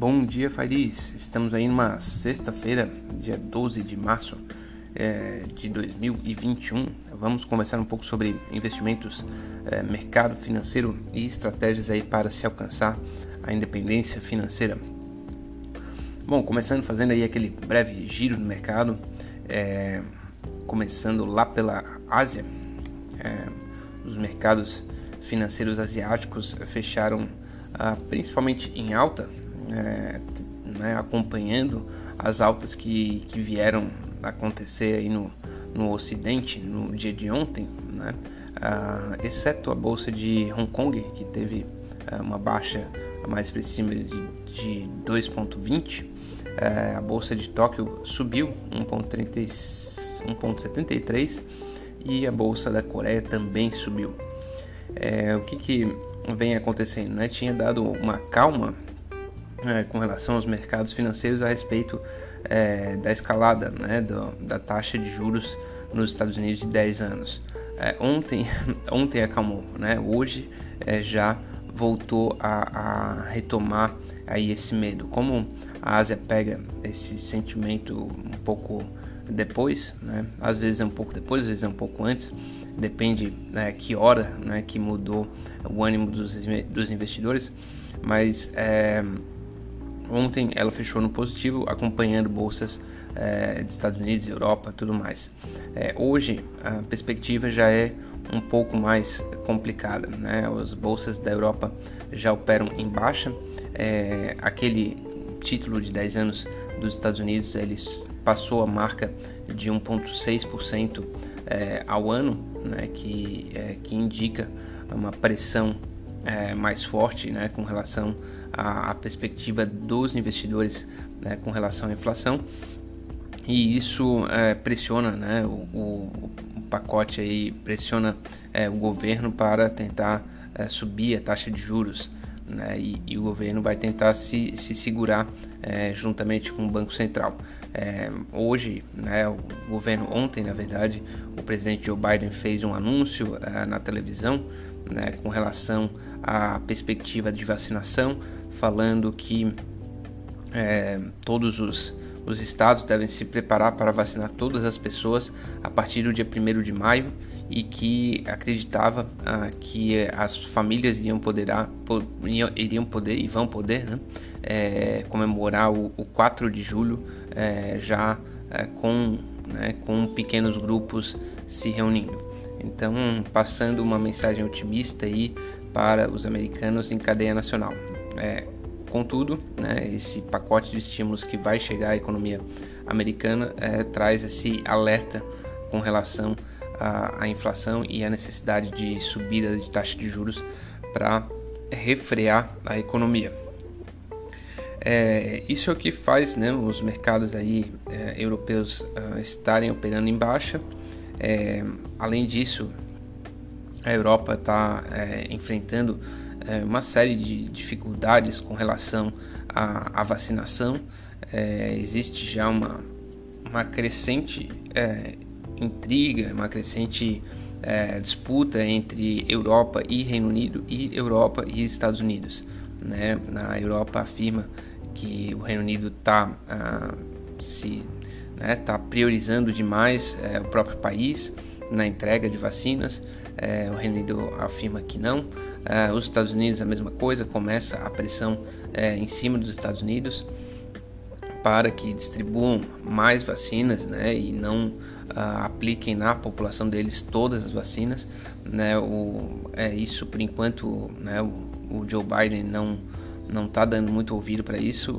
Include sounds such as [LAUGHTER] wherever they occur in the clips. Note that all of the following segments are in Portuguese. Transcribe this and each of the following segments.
Bom dia, Fairis. Estamos aí numa sexta-feira, dia 12 de março é, de 2021. Vamos conversar um pouco sobre investimentos, é, mercado financeiro e estratégias aí para se alcançar a independência financeira. Bom, começando fazendo aí aquele breve giro no mercado, é, começando lá pela Ásia, é, os mercados financeiros asiáticos fecharam ah, principalmente em alta, é, né, acompanhando as altas que, que vieram acontecer aí no, no Ocidente no dia de ontem, né, ah, exceto a bolsa de Hong Kong, que teve ah, uma baixa mais expressiva de, de 2,20, é, a bolsa de Tóquio subiu 1,73 e a bolsa da Coreia também subiu. É, o que, que vem acontecendo? Né? Tinha dado uma calma é, com relação aos mercados financeiros a respeito é, da escalada né, do, da taxa de juros nos Estados Unidos de 10 anos. É, ontem, [LAUGHS] ontem acalmou, né? hoje é, já voltou a, a, retomar aí esse medo. Como a Ásia pega esse sentimento um pouco depois, né? às vezes é um pouco depois, às vezes é um pouco antes, depende né, que hora né, que mudou o ânimo dos, dos investidores, mas é, ontem ela fechou no positivo, acompanhando bolsas é, de Estados Unidos, Europa, tudo mais. É, hoje a perspectiva já é um pouco mais complicada, né? As bolsas da Europa já operam em baixa, é, aquele título de 10 anos dos Estados Unidos ele passou a marca de 1,6% é, ao ano, né, que, que indica uma pressão mais forte né, com relação à, à, perspectiva dos investidores né, com relação à inflação e isso é, pressiona né, o, o, o, pacote aí pressiona é, o governo para tentar é, subir a taxa de juros né, e, e, o governo vai tentar se, se segurar juntamente com o Banco Central. É, hoje, né, o governo ontem, na verdade, o presidente Joe Biden fez um anúncio é, na televisão né, com relação à perspectiva de vacinação, falando que é, todos os, os estados devem se preparar para vacinar todas as pessoas a partir do dia 1 de maio e que acreditava ah, que as famílias iriam poder, iriam poder e vão poder né, é, comemorar o, o 4 de julho é, já é, com, né, com pequenos grupos se reunindo. Então, passando uma mensagem otimista aí para os americanos em cadeia nacional. É, contudo, né, esse pacote de estímulos que vai chegar à economia americana é, traz esse alerta com relação à, à inflação e à necessidade de subida de taxa de juros para refrear a economia. É, isso é o que faz né, os mercados aí, é, europeus uh, estarem operando em baixa. É, além disso, a Europa está é, enfrentando é, uma série de dificuldades com relação à, à vacinação. É, existe já uma, uma crescente intriga, uma crescente disputa entre Europa e Reino Unido e Europa e Estados Unidos. Né? Na Europa afirma que o Reino Unido está ah, se né, tá priorizando demais é, o próprio país na entrega de vacinas. É, o Reino Unido afirma que não. É, os Estados Unidos a mesma coisa, começa a pressão é, em cima dos Estados Unidos para que distribuam mais vacinas né, e não ah, apliquem na população deles todas as vacinas. Né, o, é, isso por enquanto né, o, o Joe Biden não não está dando muito ouvido para isso.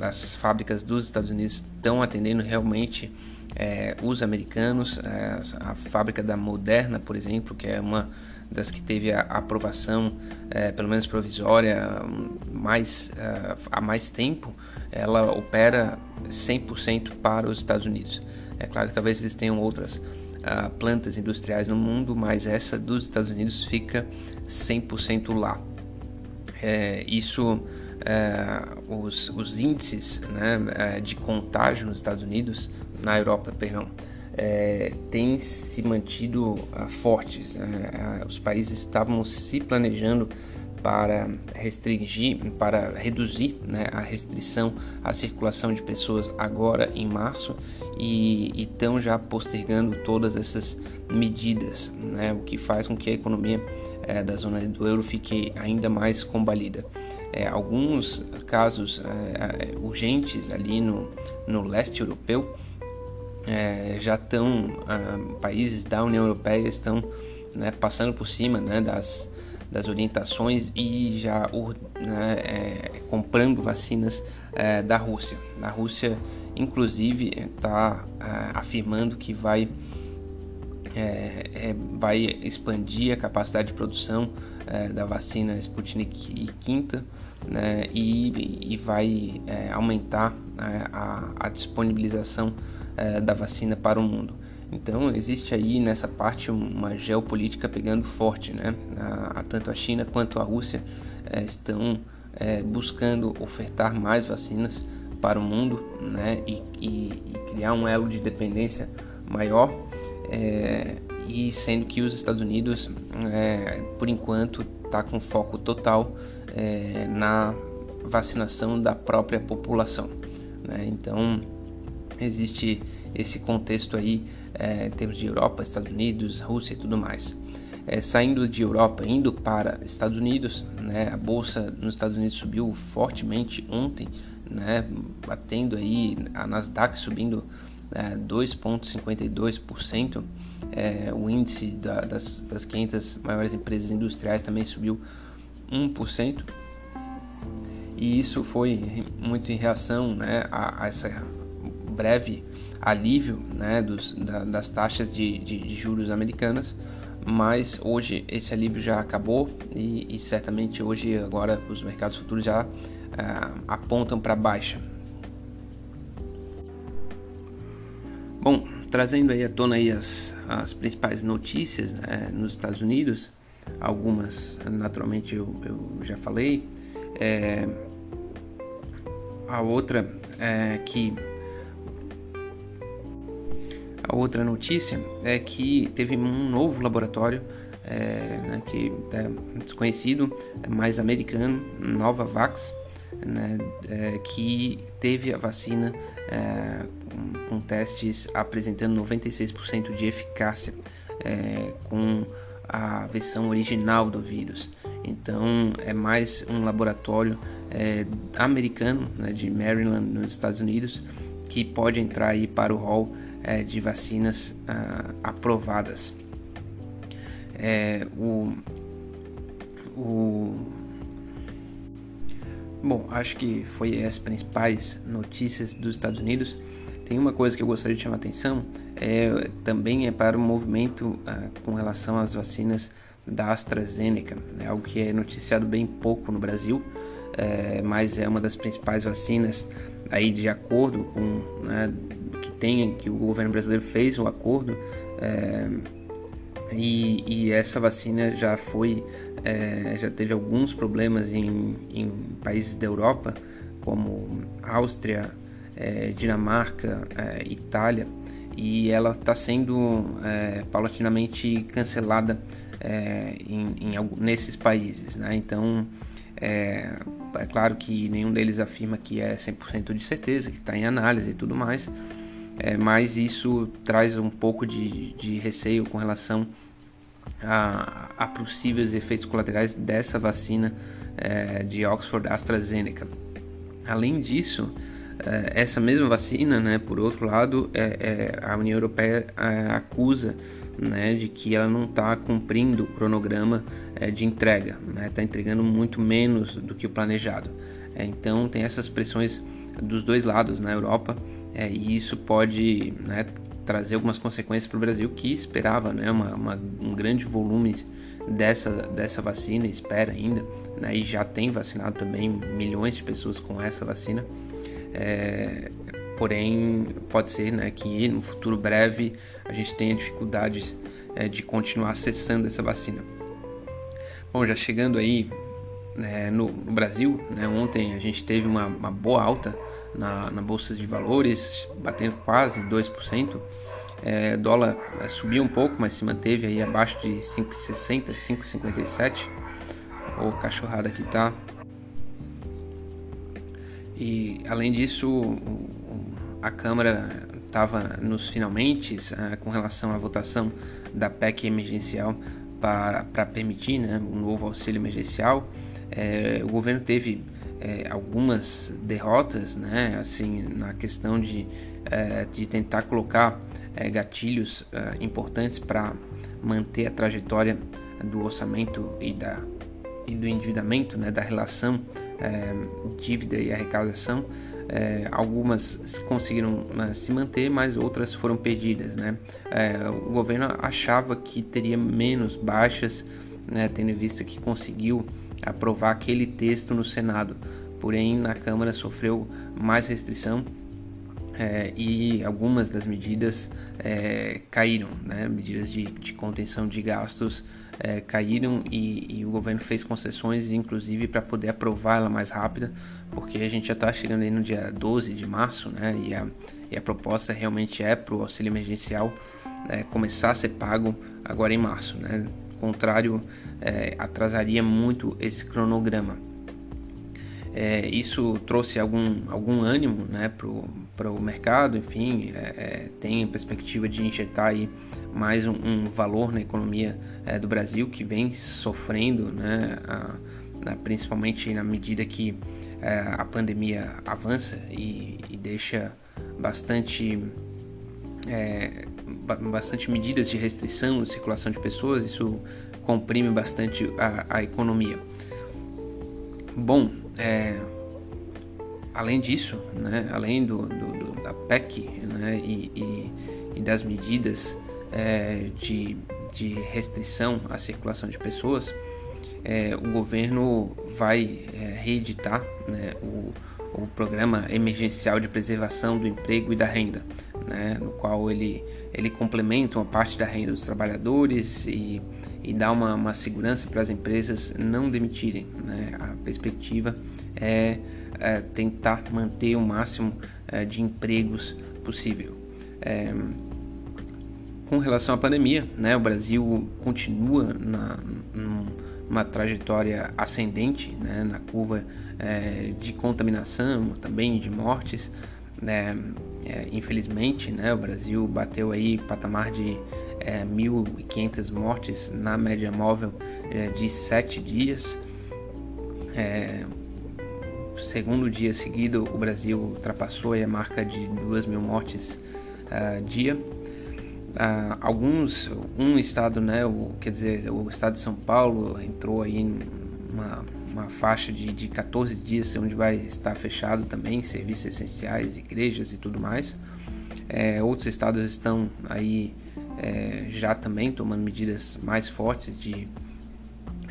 As fábricas dos Estados Unidos estão atendendo realmente é, os americanos. É, a fábrica da Moderna, por exemplo, que é uma das que teve a aprovação, é, pelo menos provisória, mais, é, há mais tempo, ela opera 100% para os Estados Unidos. É claro que talvez eles tenham outras uh, plantas industriais no mundo, mas essa dos Estados Unidos fica 100% lá. É, isso, é, os, os, índices né, é, de contágio nos Estados Unidos, na Europa, perdão, é, se mantido uh, fortes. Né? Os países estavam se planejando para restringir, para reduzir né, a restrição à circulação de pessoas agora em março e estão já postergando todas essas medidas, né, o que faz com que a economia é, da zona do euro fique ainda mais combalida. É, alguns casos é, é urgentes ali no, no leste europeu é, já estão, ah, países da União Europeia estão né, passando por cima né, das, das orientações e já né, é, comprando vacinas é, da Rússia. A Rússia, inclusive, está é, afirmando que vai, é, vai expandir a capacidade de produção da vacina Sputnik V né, e, e, vai aumentar a, a disponibilização da vacina para o mundo. Então existe aí nessa parte uma geopolítica pegando forte, né? A, tanto a China quanto a Rússia é, estão é, buscando ofertar mais vacinas para o mundo, né? E, e, e criar um elo de dependência maior. É, e sendo que os Estados Unidos, por enquanto, está com foco total na vacinação da própria população. Né? Então existe esse contexto aí é, em termos de Europa, Estados Unidos, Rússia e tudo mais. É, saindo de Europa, indo para Estados Unidos, né, a bolsa nos Estados Unidos subiu fortemente ontem, né, batendo aí a Nasdaq subindo é, 2,52%, é, o índice da, das, das 500 maiores empresas industriais também subiu 1%, e isso foi muito em reação né, a, a essa breve alívio né, dos, da, das taxas de, de, de, juros americanas, mas hoje esse alívio já acabou e, e certamente hoje agora os mercados futuros já uh, apontam para baixa. Bom, trazendo aí à tona aí as, as principais notícias né, nos Estados Unidos, algumas naturalmente eu, eu já falei, é, a outra é que a outra notícia é que teve um novo laboratório é, né, que é desconhecido, é mais americano, Novavax, né, é, que teve a vacina é, com, com, testes apresentando 96% de eficácia é, com a versão original do vírus. Então é mais um laboratório é, americano né, de Maryland, nos Estados Unidos, que pode entrar aí para o hall é, de vacinas ah, aprovadas. É, o, o, bom, acho que foi as principais notícias dos Estados Unidos. Tem uma coisa que eu gostaria de chamar a atenção, é, também é para o movimento ah, com relação às vacinas da AstraZeneca, é algo que é noticiado bem pouco no Brasil, é, mas é uma das principais vacinas aí de acordo com né, que tem que o governo brasileiro fez um acordo é, e, e, essa vacina já foi é, já teve alguns problemas em, em, países da Europa como Áustria, é, Dinamarca, é, Itália e ela está sendo é, paulatinamente cancelada é, em, em, nesses países, né? Então é, é claro que nenhum deles afirma que é 100% de certeza, que está em análise e tudo mais, é, mas isso traz um pouco de, de receio com relação a, a, possíveis efeitos colaterais dessa vacina é, de Oxford AstraZeneca. Além disso, essa mesma vacina, né, por outro lado, é, é a União Europeia é, acusa né, de que ela não está cumprindo o cronograma é, de entrega, está né, tá entregando muito menos do que o planejado. É, então tem essas pressões dos dois lados na Europa é, e isso pode né, trazer algumas consequências para o Brasil que esperava né, uma, uma, um grande volume dessa, dessa vacina, espera ainda, né, e já tem vacinado também milhões de pessoas com essa vacina. É, porém pode ser né, que no futuro breve a gente tenha dificuldades é, de continuar acessando essa vacina. Bom, já chegando aí né, no, no, Brasil, né, ontem a gente teve uma, uma boa alta na, na, Bolsa de Valores, batendo quase 2%. É, dólar é, subiu um pouco, mas se manteve aí abaixo de 5,60, 5,57. Ô cachorrada que tá. E além disso, a Câmara estava nos finalmente uh, com relação à votação da PEC emergencial para, para permitir né, um novo auxílio emergencial. É, o governo teve é, algumas derrotas, né, assim, na questão de, é, de tentar colocar é, gatilhos é, importantes para manter a trajetória do orçamento e, da, e do endividamento, né, da relação é, dívida e arrecadação. É, algumas conseguiram né, se manter, mas outras foram perdidas. Né? É, o governo achava que teria menos baixas, né, tendo em vista que conseguiu aprovar aquele texto no Senado, porém na Câmara sofreu mais restrição é, e algumas das medidas é, caíram, né? medidas de, de, contenção de gastos é, caíram e, e, o governo fez concessões, inclusive para poder aprovar ela mais rápida, porque a gente já está chegando aí no dia 12 de março, né? e, a, e a proposta realmente é para o auxílio emergencial né, começar a ser pago agora em março. Né? contrário, é, atrasaria muito esse cronograma. É, isso trouxe algum, algum ânimo né, para o mercado, enfim, é, é, tem a perspectiva de injetar aí mais um, um valor na economia é, do Brasil que vem sofrendo, né, a, principalmente na medida que é, a pandemia avança e, e deixa bastante é, bastante medidas de restrição de circulação de pessoas, isso comprime bastante a, a economia. Bom, é, além disso, né, além do, do, do, da PEC né, e, e, e das medidas é, de, de, restrição à circulação de pessoas, é, o governo vai é, reeditar né, o, o Programa Emergencial de Preservação do Emprego e da Renda, né, no qual ele, ele complementa uma parte da renda dos trabalhadores e e dar uma, uma segurança para as empresas não demitirem. Né? A perspectiva é, é, tentar manter o máximo é, de empregos possível. É, com relação à pandemia, né, o Brasil continua na, numa trajetória ascendente né, na curva é, de contaminação, também de mortes. Né, é, infelizmente, né, o Brasil bateu aí patamar de é, 1.500 mortes na média móvel é, de 7 dias. É, segundo dia seguido, o Brasil ultrapassou a marca de 2 mil mortes uh, dia. Uh, alguns, um estado, né, o, quer dizer, o estado de São Paulo entrou aí numa uma faixa de, de 14 dias onde vai estar fechado também, serviços essenciais, igrejas e tudo mais. É, outros estados estão aí é, já também tomando medidas mais fortes de,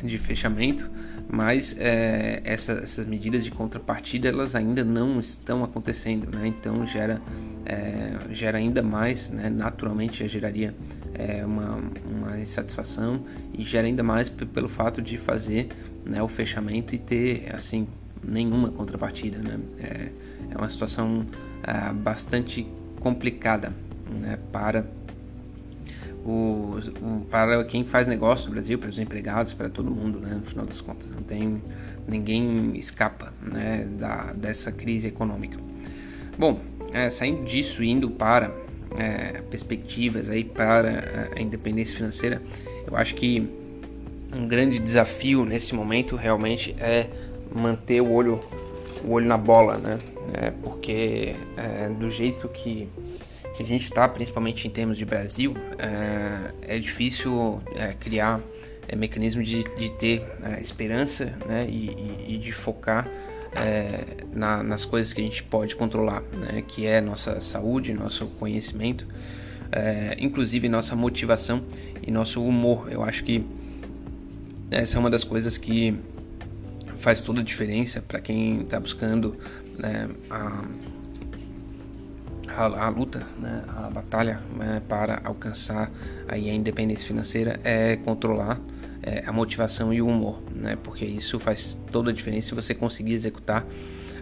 de fechamento, mas é, essa, essas medidas de contrapartida elas ainda não estão acontecendo, né? então gera, é, gera ainda mais, né? naturalmente já geraria é, uma, uma insatisfação e gera ainda mais pelo fato de fazer né, o fechamento e ter assim nenhuma contrapartida. Né? É, é uma situação é, bastante complicada né, para o, o, para quem faz negócio no Brasil, para os empregados, para todo mundo, né, no final das contas. Não tem ninguém escapa né, da, dessa crise econômica. Bom, é, saindo disso, indo para é, perspectivas aí para a independência financeira, eu acho que um grande desafio nesse momento realmente é manter o olho, o olho na bola, né? É, porque é, do jeito que que a gente está, principalmente em termos de Brasil, é, é difícil é, criar é, mecanismos de, de ter é, esperança né, e, e, de focar é, na, nas coisas que a gente pode controlar, né, que é nossa saúde, nosso conhecimento, é, inclusive nossa motivação e nosso humor. Eu acho que essa é uma das coisas que faz toda a diferença para quem está buscando né, a a, a luta, né, a batalha né, para alcançar aí a independência financeira é controlar é, a motivação e o humor, né, porque isso faz toda a diferença se você conseguir executar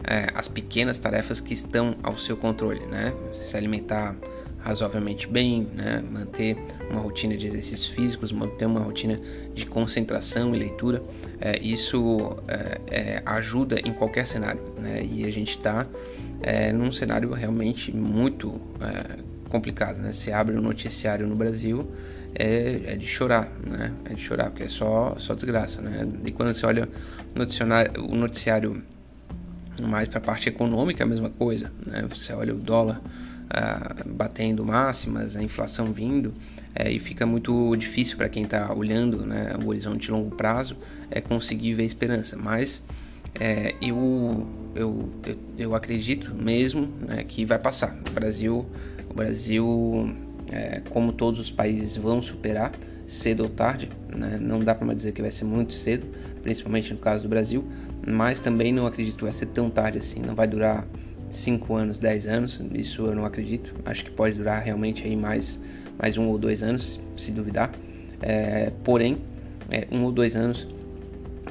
é, as pequenas tarefas que estão ao seu controle, né, se alimentar razoavelmente bem, né? manter uma rotina de exercícios físicos, manter uma rotina de concentração e leitura, é, isso é, é, ajuda em qualquer cenário. Né? E a gente está é, num cenário realmente muito é, complicado. Né? Se abre um noticiário no Brasil, é, é, de chorar, né? É de chorar, porque é só, só desgraça, né? E quando você olha o noticiário mais para a parte econômica, é a mesma coisa, né? Você olha o dólar ah, batendo máximas, a inflação vindo, é, e fica muito difícil para quem está olhando né, o horizonte de longo prazo é conseguir ver esperança. Mas é, eu, eu, eu, eu, acredito mesmo né, que vai passar. O Brasil, o Brasil é, como todos os países, vão superar cedo ou tarde. Né? Não dá para dizer que vai ser muito cedo, principalmente no caso do Brasil, mas também não acredito que vai ser tão tarde assim. Não vai durar 5 anos, 10 anos, isso eu não acredito. Acho que pode durar realmente aí mais, mais um ou dois anos, se duvidar. É, porém, é, um ou dois anos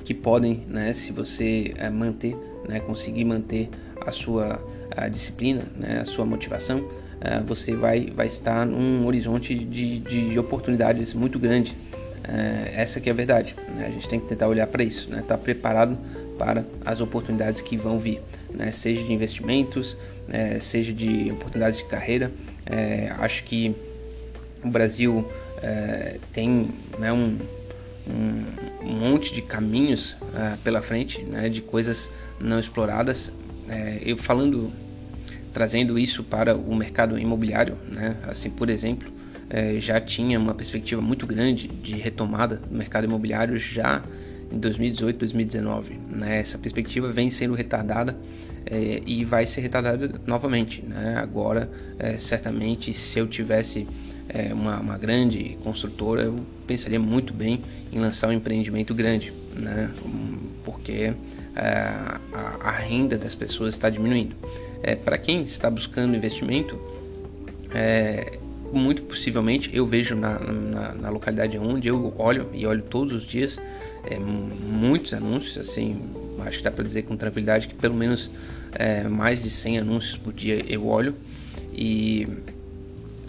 que podem, né, se você é, manter, né, conseguir manter a sua a disciplina, né, a sua motivação, é, você vai, vai estar num horizonte de, de oportunidades muito grande. É, essa que é a verdade. Né? A gente tem que tentar olhar para isso, né? estar tá preparado para as oportunidades que vão vir, né? seja de investimentos, é, seja de oportunidades de carreira. Acho que o Brasil tem né, um, um, monte de caminhos é, pela frente, né, de coisas não exploradas. É, eu falando, trazendo isso para o mercado imobiliário, né, assim por exemplo, já tinha uma perspectiva muito grande de retomada do mercado imobiliário já em 2018, 2019. Né? Essa perspectiva vem sendo retardada é, e vai ser retardada novamente. Né? Agora, é, certamente, se eu tivesse é, uma, uma, grande construtora, eu pensaria muito bem em lançar um empreendimento grande, né? porque a, a, renda das pessoas está diminuindo. Para quem está buscando investimento, muito possivelmente eu vejo na, na, na, localidade onde eu olho e olho todos os dias é, muitos anúncios assim acho que dá para dizer com tranquilidade que pelo menos é, mais de 100 anúncios por dia eu olho e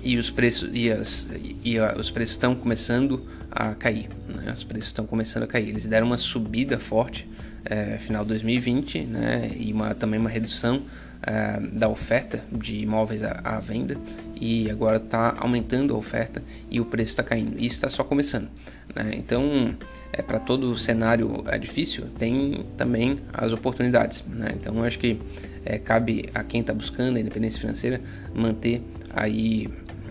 e os preços e, as, e a, os preços estão começando a cair né? os preços estão começando a cair eles deram uma subida forte é, final de 2020 né? e uma, também uma redução é, da oferta de imóveis à, à venda e agora está aumentando a oferta e o preço está caindo. Isso está só começando. Né? Então, é, para todo cenário é difícil, tem também as oportunidades. Né? Então, acho que é, cabe a quem está buscando a independência financeira manter aí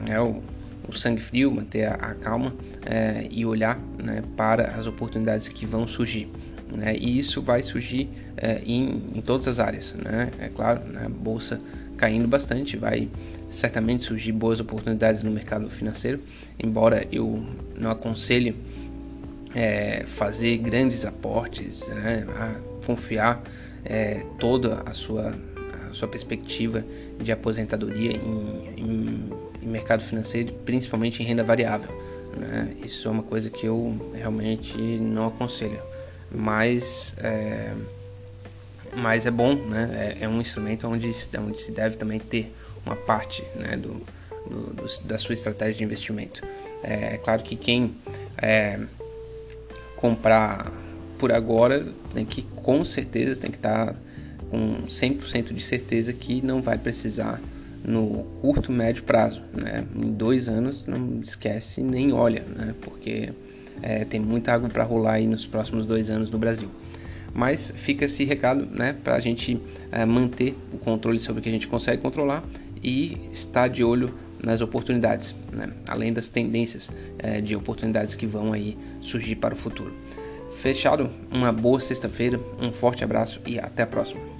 né, o, o, sangue frio, manter a, a calma é, e olhar né, para as oportunidades que vão surgir. Né? E isso vai surgir é, em, em, todas as áreas. Né? É claro, né? a bolsa caindo bastante, vai certamente surgir boas oportunidades no mercado financeiro, embora eu não aconselhe é, fazer grandes aportes, né, confiar é, toda a sua, a sua perspectiva de aposentadoria em, em, em mercado financeiro, principalmente em renda variável. Né? Isso é uma coisa que eu realmente não aconselho, mas é, mas é bom, né? É, é, um instrumento onde, onde se deve também ter uma parte né, do, do, do, da sua estratégia de investimento. É, é claro que quem é, comprar por agora tem que com certeza tem que estar tá com 100% de certeza que não vai precisar no curto médio prazo, né? Em dois anos não esquece nem olha, né? Porque é, tem muita água para rolar aí nos próximos dois anos no Brasil. Mas fica esse recado, né? Para a gente é, manter o controle sobre o que a gente consegue controlar e estar de olho nas oportunidades, né? além das tendências é, de oportunidades que vão aí surgir para o futuro. Fechado? Uma boa sexta-feira, um forte abraço e até a próxima.